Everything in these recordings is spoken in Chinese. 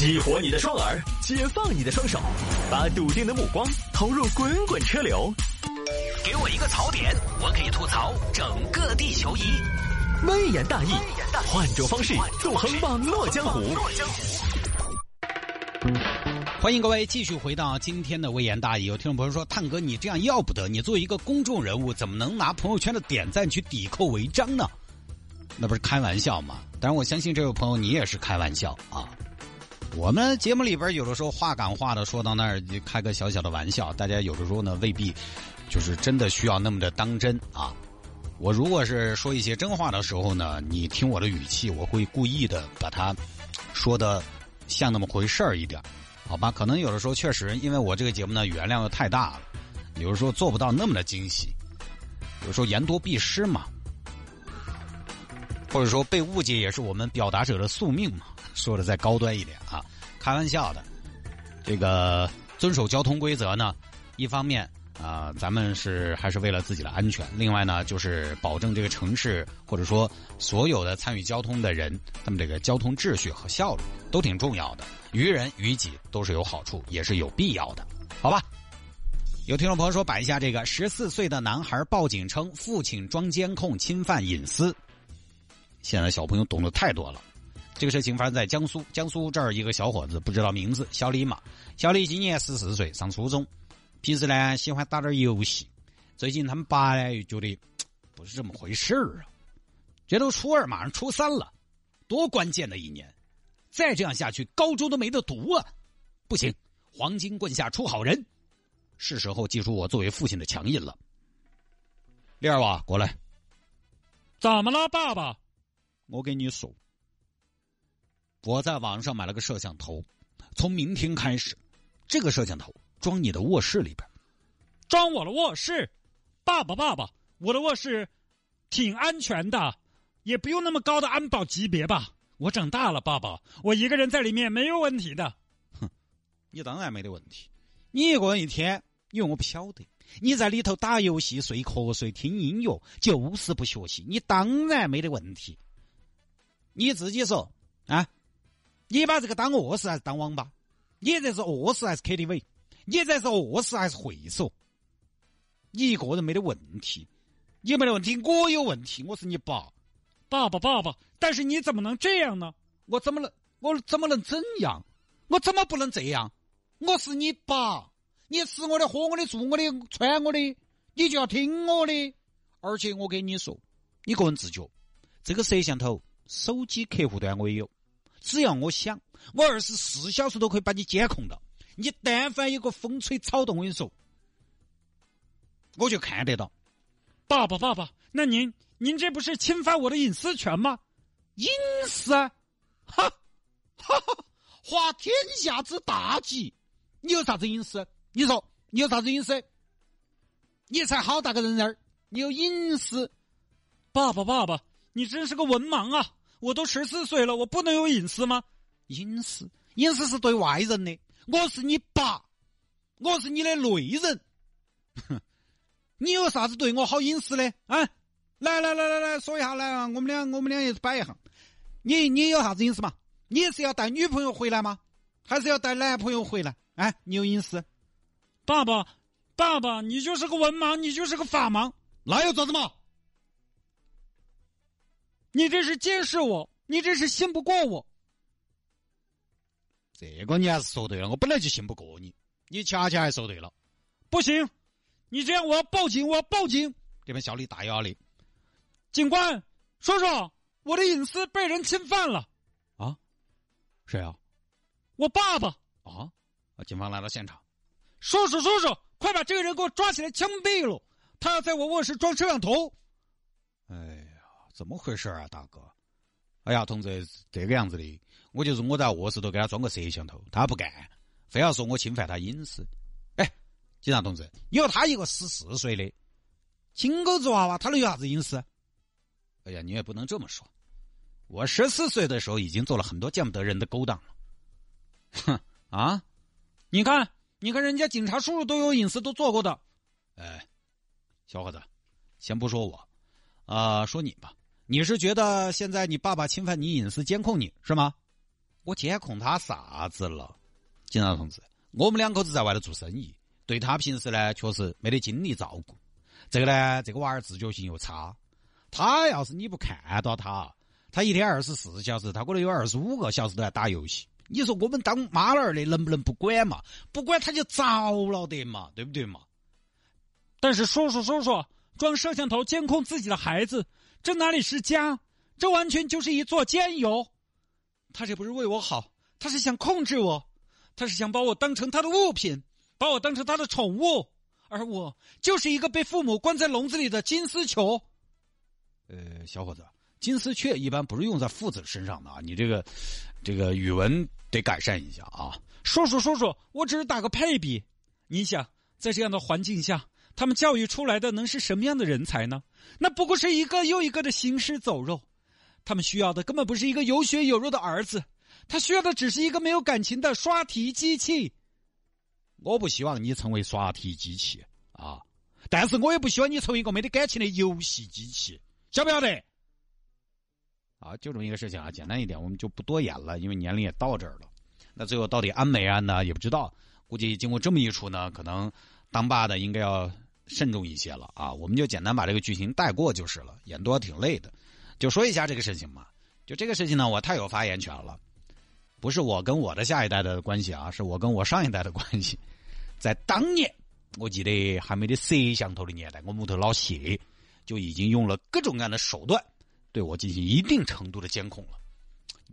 激活你的双耳，解放你的双手，把笃定的目光投入滚滚车流。给我一个槽点，我可以吐槽整个地球仪。微言大义，换种方式纵横网络江湖。欢迎各位继续回到今天的微言大义。有听众朋友说：“探哥，你这样要不得！你作为一个公众人物，怎么能拿朋友圈的点赞去抵扣违章呢？”那不是开玩笑吗？当然，我相信这位朋友你也是开玩笑啊。我们节目里边有的时候话赶话的说到那儿，开个小小的玩笑，大家有的时候呢未必就是真的需要那么的当真啊。我如果是说一些真话的时候呢，你听我的语气，我会故意的把它说的像那么回事儿一点，好吧？可能有的时候确实，因为我这个节目呢语言量又太大了，有的时候做不到那么的惊喜，有时候言多必失嘛，或者说被误解也是我们表达者的宿命嘛。说的再高端一点啊，开玩笑的。这个遵守交通规则呢，一方面啊，咱们是还是为了自己的安全；另外呢，就是保证这个城市或者说所有的参与交通的人，他们这个交通秩序和效率都挺重要的。于人于己都是有好处，也是有必要的，好吧？有听众朋友说摆一下这个十四岁的男孩报警称父亲装监控侵犯隐私。现在小朋友懂得太多了。这个事情发生在江苏，江苏这儿一个小伙子不知道名字，小李嘛。小李今年十四岁，上初中，平时呢喜欢打点游戏。最近他们爸呢又觉得不是这么回事儿啊，这都初二，马上初三了，多关键的一年，再这样下去，高中都没得读啊！不行，黄金棍下出好人，是时候祭出我作为父亲的强硬了。李二娃，过来。怎么了，爸爸？我跟你说。我在网上买了个摄像头，从明天开始，这个摄像头装你的卧室里边，装我的卧室。爸爸，爸爸，我的卧室挺安全的，也不用那么高的安保级别吧？我长大了，爸爸，我一个人在里面没有问题的。哼，你当然没得问题。你一个人一天，因为我不晓得你在里头打游戏、睡瞌睡、听音乐，就是不学习，你当然没得问题。你自己说啊？你把这个当卧室还是当网吧？你这是卧室还是 KTV？你这是卧室还是会所？你一个人没得问题，你没得问题，我有问题。我是你爸，爸爸，爸爸。但是你怎么能这样呢？我怎么能？我怎么能怎样？我怎么不能这样？我是你爸，你吃我的，喝我的，住我的，穿我的，你就要听我的。而且我跟你说，你个人自觉，这个摄像头手机客户端我也有。只要我想，我二十四小时都可以把你监控到。你但凡有个风吹草动，我跟你说，我就看得到。爸爸，爸爸，那您您这不是侵犯我的隐私权吗？隐私？哈，哈哈，滑天下之大稽！你有啥子隐私？你说你有啥子隐私？你才好大个人儿，你有隐私？爸爸，爸爸，你真是个文盲啊！我都十四岁了，我不能有隐私吗？隐私，隐私是对外人的。我是你爸，我是你的内人。哼，你有啥子对我好隐私的？啊，来来来来来说一下，来啊，我们俩我们俩也是摆一下。你你有啥子隐私嘛？你是要带女朋友回来吗？还是要带男朋友回来？哎，你有隐私？爸爸，爸爸，你就是个文盲，你就是个法盲，那又咋子嘛？你这是监视我，你这是信不过我。这个你还是说对了，我本来就信不过你，你恰恰还说对了。不行，你这样我要报警，我要报警。这边小李大压力，警官叔叔，我的隐私被人侵犯了。啊？谁啊？我爸爸。啊？警方来到现场，叔叔叔叔，快把这个人给我抓起来枪毙了！他要在我卧室装摄像头。怎么回事啊，大哥？哎呀，同志，这个样子的，我就是我在卧室头给他装个摄像头，他不干，非要说我侵犯他隐私。哎，警察同志，你说他一个十四岁的金钩子娃娃，他能有啥子隐私？哎呀，你也不能这么说，我十四岁的时候已经做了很多见不得人的勾当了。哼啊！你看，你看，人家警察叔叔都有隐私，都做过的。哎，小伙子，先不说我，啊，说你吧。你是觉得现在你爸爸侵犯你隐私监控你是吗？我监控他啥子了？警察同志，我们两口子在外头做生意，对他平时呢确实没得精力照顾。这个呢，这个娃儿自觉性又差。他要是你不看到他，他一天二十四小时，他可能有二十五个小时都在打游戏。你说我们当妈老儿的能不能不管嘛？不管他就着了的嘛，对不对嘛？但是叔叔叔叔装摄像头监控自己的孩子，这哪里是家？这完全就是一座监狱。他这不是为我好，他是想控制我，他是想把我当成他的物品，把我当成他的宠物，而我就是一个被父母关在笼子里的金丝球。呃，小伙子，金丝雀一般不是用在父子身上的啊，你这个这个语文得改善一下啊。叔叔叔叔，我只是打个配比。你想，在这样的环境下，他们教育出来的能是什么样的人才呢？那不过是一个又一个的行尸走肉。他们需要的根本不是一个有血有肉的儿子，他需要的只是一个没有感情的刷题机器。我不希望你成为刷题机器啊，但是我也不希望你成为一个没得感情的游戏机器。晓不晓得？啊，就这么一个事情啊，简单一点，我们就不多言了，因为年龄也到这儿了。那最后到底安没安呢？也不知道。估计经过这么一出呢，可能当爸的应该要慎重一些了啊。我们就简单把这个剧情带过就是了，演多挺累的。就说一下这个事情嘛。就这个事情呢，我太有发言权了。不是我跟我的下一代的关系啊，是我跟我上一代的关系。在当年，我记得还没得摄像头的年代，我木头老谢。就已经用了各种各样的手段，对我进行一定程度的监控了。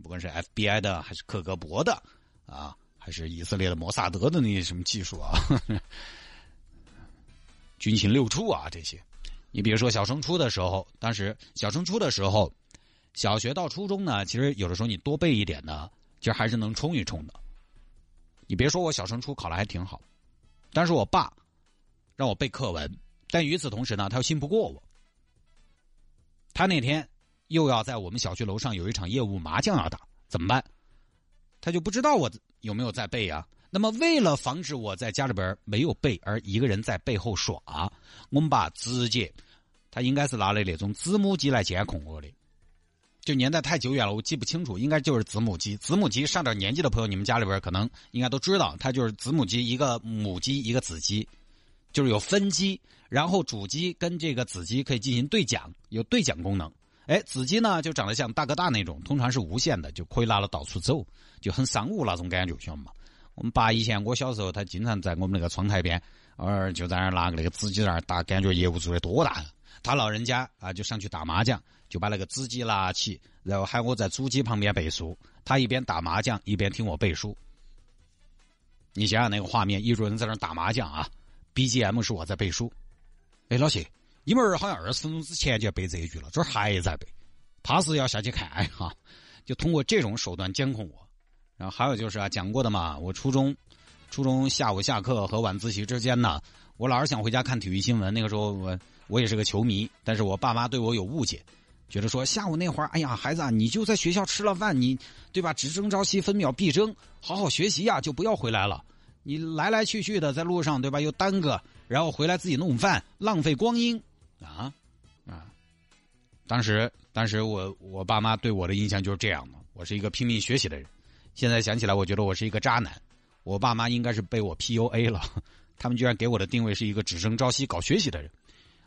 不管是 FBI 的，还是克格勃的，啊，还是以色列的摩萨德的那些什么技术啊，军情六处啊，这些。你比如说小升初的时候，当时小升初的时候，小学到初中呢，其实有的时候你多背一点呢，其实还是能冲一冲的。你别说我小升初考的还挺好，但是我爸让我背课文，但与此同时呢，他又信不过我。他那天又要在我们小区楼上有一场业务麻将要打，怎么办？他就不知道我有没有在背啊。那么为了防止我在家里边没有背，而一个人在背后耍，我们把直接他应该是拿了那种子母机来监控我的。就年代太久远了，我记不清楚，应该就是子母机。子母机上点年纪的朋友，你们家里边可能应该都知道，它就是子母机，一个母机，一个子机。就是有分机，然后主机跟这个子机可以进行对讲，有对讲功能。哎，子机呢就长得像大哥大那种，通常是无线的，就可以拿了到处走，就很商务那种感觉，晓得吗？我们爸以前我小时候，他经常在我们那个窗台边，呃，就在那儿拿个那个纸机在那儿打，感觉业务做的多大。他老人家啊，就上去打麻将，就把那个纸机拿起，然后喊我在主机旁边背书。他一边打麻将一边听我背书。你想想那个画面，一桌人在那儿打麻将啊。BGM 是我在背书，哎，老谢，你们好像二十分钟之前就要背这一句了，这儿还在背，怕是要下去看哈。就通过这种手段监控我，然后还有就是啊，讲过的嘛，我初中，初中下午下课和晚自习之间呢，我老是想回家看体育新闻。那个时候我我也是个球迷，但是我爸妈对我有误解，觉得说下午那会儿，哎呀，孩子啊，你就在学校吃了饭，你对吧？只争朝夕，分秒必争，好好学习呀，就不要回来了。你来来去去的在路上，对吧？又耽搁，然后回来自己弄饭，浪费光阴，啊啊！当时，当时我我爸妈对我的印象就是这样的。我是一个拼命学习的人。现在想起来，我觉得我是一个渣男。我爸妈应该是被我 PUA 了，他们居然给我的定位是一个只争朝夕、搞学习的人。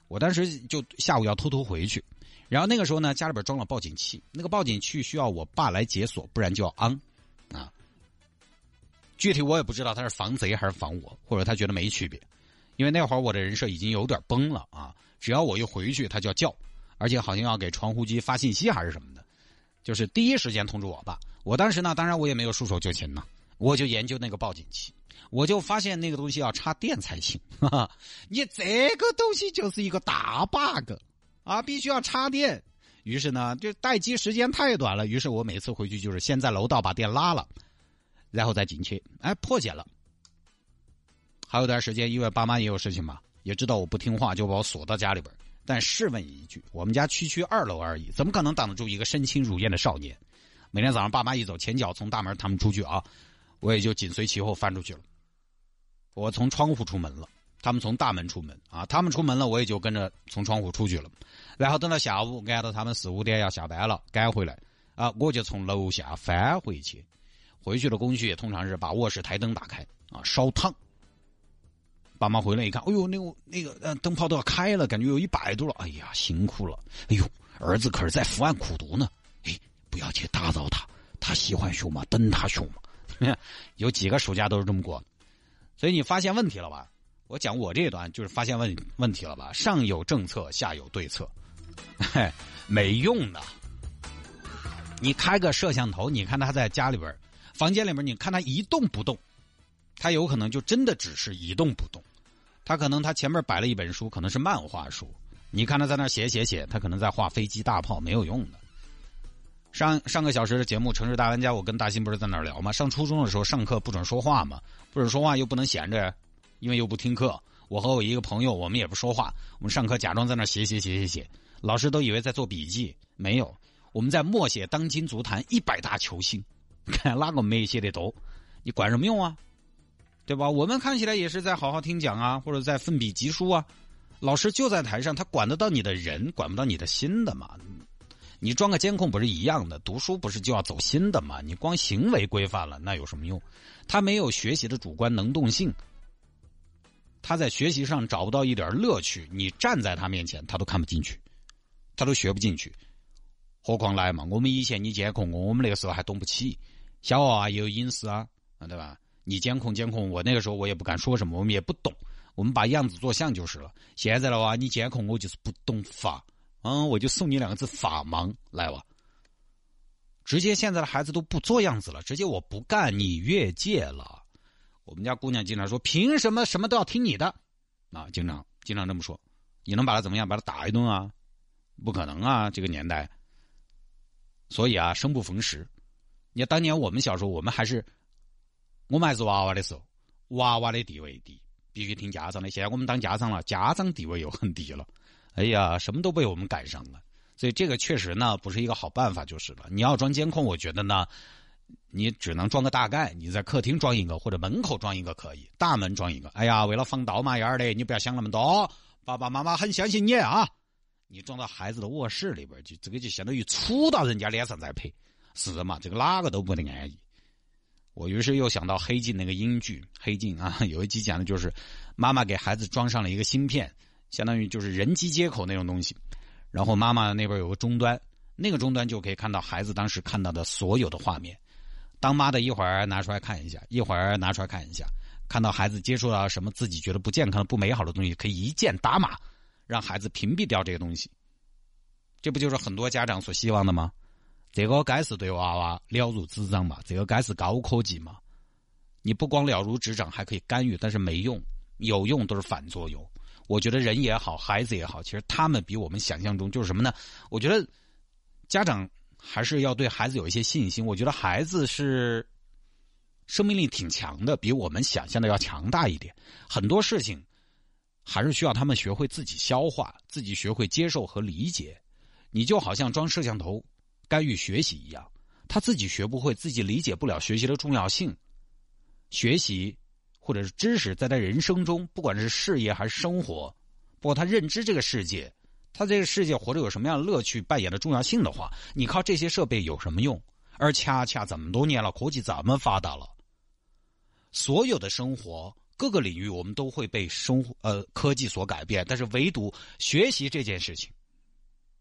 我当时就下午要偷偷回去，然后那个时候呢，家里边装了报警器，那个报警器需要我爸来解锁，不然就要安啊。具体我也不知道他是防贼还是防我，或者他觉得没区别，因为那会儿我的人设已经有点崩了啊！只要我一回去，他就要叫，而且好像要给传呼机发信息还是什么的，就是第一时间通知我爸。我当时呢，当然我也没有束手就擒呢，我就研究那个报警器，我就发现那个东西要插电才行。哈哈你这个东西就是一个大 bug 啊，必须要插电。于是呢，就待机时间太短了，于是我每次回去就是先在楼道把电拉了。然后再进去，哎，破解了。还有段时间，因为爸妈也有事情嘛，也知道我不听话，就把我锁到家里边。但试问一句，我们家区区二楼而已，怎么可能挡得住一个身轻如燕的少年？每天早上爸妈一走，前脚从大门他们出去啊，我也就紧随其后翻出去了。我从窗户出门了，他们从大门出门啊，他们出门了，我也就跟着从窗户出去了。然后等到下午，挨到他们四五点要下班了，赶回来啊，我就从楼下翻回去。回去的工序通常是把卧室台灯打开啊，烧烫。爸妈回来一看，哎呦，那个那个呃灯泡都要开了，感觉有一百度了，哎呀，辛苦了。哎呦，儿子可是在伏案苦读呢，哎，不要去打扰他，他喜欢学嘛，等他学嘛。有几个暑假都是这么过，所以你发现问题了吧？我讲我这一段就是发现问问题了吧？上有政策，下有对策，嘿，没用的。你开个摄像头，你看他在家里边、房间里面，你看他一动不动，他有可能就真的只是一动不动。他可能他前面摆了一本书，可能是漫画书，你看他在那写写写，他可能在画飞机大炮，没有用的。上上个小时的节目《城市大玩家》，我跟大新不是在那聊吗？上初中的时候上课不准说话嘛，不准说话又不能闲着，因为又不听课。我和我一个朋友，我们也不说话，我们上课假装在那写写写写写，老师都以为在做笔记，没有。我们在默写当今足坛一百大球星，看哪个没写的多？你管什么用啊？对吧？我们看起来也是在好好听讲啊，或者在奋笔疾书啊。老师就在台上，他管得到你的人，管不到你的心的嘛。你装个监控不是一样的？读书不是就要走心的嘛？你光行为规范了，那有什么用？他没有学习的主观能动性，他在学习上找不到一点乐趣。你站在他面前，他都看不进去，他都学不进去。何况来嘛？我们以前你监控我，我们那个时候还懂不起，小娃娃也有隐私啊，对吧？你监控监控我，那个时候我也不敢说什么，我们也不懂，我们把样子做像就是了。现在的话，你监控我就是不懂法，嗯，我就送你两个字：法盲，来吧。直接现在的孩子都不做样子了，直接我不干，你越界了。我们家姑娘经常说：“凭什么什么都要听你的？”啊，经常经常这么说。你能把他怎么样？把他打一顿啊？不可能啊，这个年代。所以啊，生不逢时。你看当年我们小时候，我们还是我们还是娃娃的时候，娃娃的地位低，必须听家长的。现在我们当家长了，家长地位又很低了。哎呀，什么都被我们赶上了。所以这个确实呢，不是一个好办法，就是了。你要装监控，我觉得呢，你只能装个大概。你在客厅装一个，或者门口装一个可以，大门装一个。哎呀，为了防盗嘛样儿的，你不要想那么多。爸爸妈妈很相信你啊。你装到孩子的卧室里边去，这个就相当于杵到人家脸上在拍，是嘛？这个哪个都不得安逸。我于是又想到黑镜那个英剧《黑镜》啊，有一集讲的就是妈妈给孩子装上了一个芯片，相当于就是人机接口那种东西，然后妈妈那边有个终端，那个终端就可以看到孩子当时看到的所有的画面。当妈的一会儿拿出来看一下，一会儿拿出来看一下，看到孩子接触到什么自己觉得不健康、不美好的东西，可以一键打码。让孩子屏蔽掉这个东西，这不就是很多家长所希望的吗？这个该是对娃娃了如指掌嘛？这个该是高科技嘛？你不光了如指掌，还可以干预，但是没用，有用都是反作用。我觉得人也好，孩子也好，其实他们比我们想象中就是什么呢？我觉得家长还是要对孩子有一些信心。我觉得孩子是生命力挺强的，比我们想象的要强大一点。很多事情。还是需要他们学会自己消化，自己学会接受和理解。你就好像装摄像头干预学习一样，他自己学不会，自己理解不了学习的重要性。学习或者是知识，在他人生中，不管是事业还是生活，包括他认知这个世界，他这个世界活着有什么样的乐趣，扮演的重要性的话，你靠这些设备有什么用？而恰恰这么多年了，科技这么发达了，所有的生活。各个领域我们都会被生活呃科技所改变，但是唯独学习这件事情，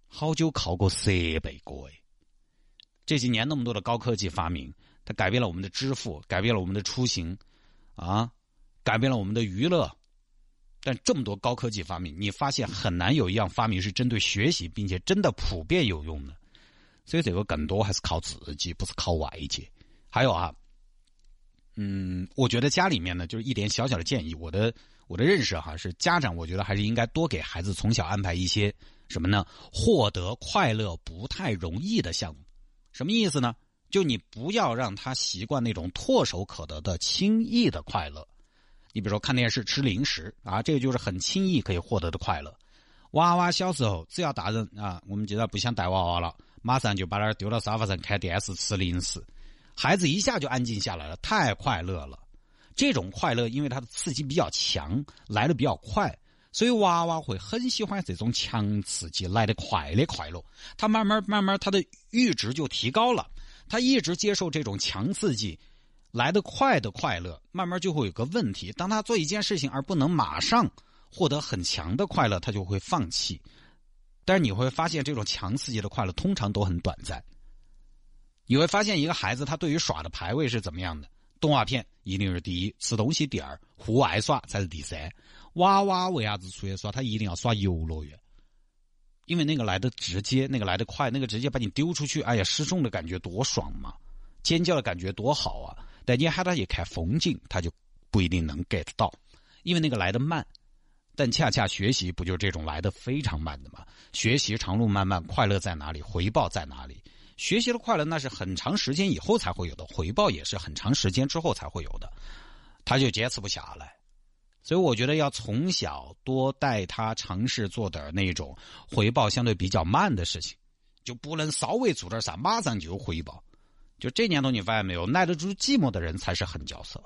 好久考过设备过。这几年那么多的高科技发明，它改变了我们的支付，改变了我们的出行，啊，改变了我们的娱乐。但这么多高科技发明，你发现很难有一样发明是针对学习，并且真的普遍有用的。所以这个更多还是靠自己，不是靠外界。还有啊。嗯，我觉得家里面呢，就是一点小小的建议。我的我的认识哈，是家长，我觉得还是应该多给孩子从小安排一些什么呢？获得快乐不太容易的项目。什么意思呢？就你不要让他习惯那种唾手可得的轻易的快乐。你比如说看电视、吃零食啊，这个就是很轻易可以获得的快乐。娃娃小时候只要大人啊，我们既然不想带娃娃了，马上就把他丢到沙发上看电视、吃零食。孩子一下就安静下来了，太快乐了。这种快乐，因为它的刺激比较强，来的比较快，所以娃娃会很喜欢这种强刺激来的快的快乐。他慢慢慢慢，他的阈值就提高了。他一直接受这种强刺激，来得快的快乐，慢慢就会有个问题。当他做一件事情而不能马上获得很强的快乐，他就会放弃。但是你会发现，这种强刺激的快乐通常都很短暂。你会发现，一个孩子他对于耍的排位是怎么样的？动画片一定是第一，吃东西第二，户外耍才是第三。娃娃为啥子出去耍？他一定要耍游乐园，因为那个来的直接，那个来的快，那个直接把你丢出去，哎呀，失重的感觉多爽嘛！尖叫的感觉多好啊！但你喊他去看风景，他就不一定能 get 到，因为那个来的慢。但恰恰学习不就是这种来的非常慢的吗？学习长路漫漫，快乐在哪里？回报在哪里？学习的快乐那是很长时间以后才会有的，回报也是很长时间之后才会有的，他就坚持不下来。所以我觉得要从小多带他尝试做点那种回报相对比较慢的事情，就不能稍微做点啥马上就有回报。就这年头你发现没有，耐得住寂寞的人才是狠角色。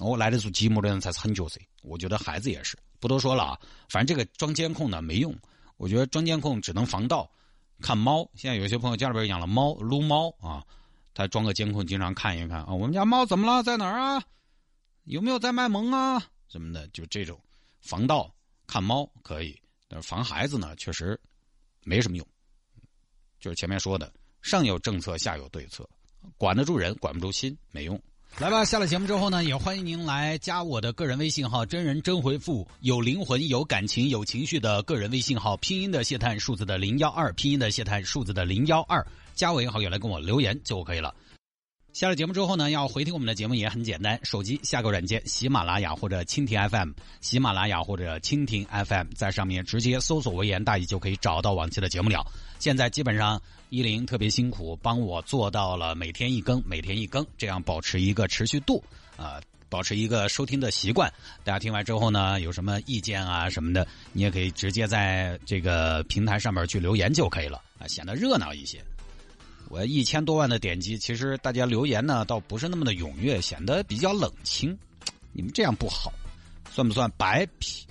我耐得住寂寞的人才是狠角色。我觉得孩子也是，不多说了啊。反正这个装监控呢没用，我觉得装监控只能防盗。看猫，现在有些朋友家里边养了猫，撸猫啊，他装个监控经常看一看啊，我们家猫怎么了，在哪儿啊？有没有在卖萌啊？什么的，就这种防盗看猫可以，但是防孩子呢，确实没什么用。就是前面说的，上有政策，下有对策，管得住人，管不住心，没用。来吧，下了节目之后呢，也欢迎您来加我的个人微信号“真人真回复”，有灵魂、有感情、有情绪的个人微信号，拼音的谢探，数字的零幺二，拼音的谢探，数字的零幺二，加为好友来跟我留言就可以了。下了节目之后呢，要回听我们的节目也很简单，手机下个软件喜马拉雅或者蜻蜓 FM，喜马拉雅或者蜻蜓 FM，在上面直接搜索“微言大义”就可以找到往期的节目了。现在基本上依林特别辛苦，帮我做到了每天一更，每天一更，这样保持一个持续度，啊，保持一个收听的习惯。大家听完之后呢，有什么意见啊什么的，你也可以直接在这个平台上面去留言就可以了，啊，显得热闹一些。我一千多万的点击，其实大家留言呢，倒不是那么的踊跃，显得比较冷清。你们这样不好，算不算白皮？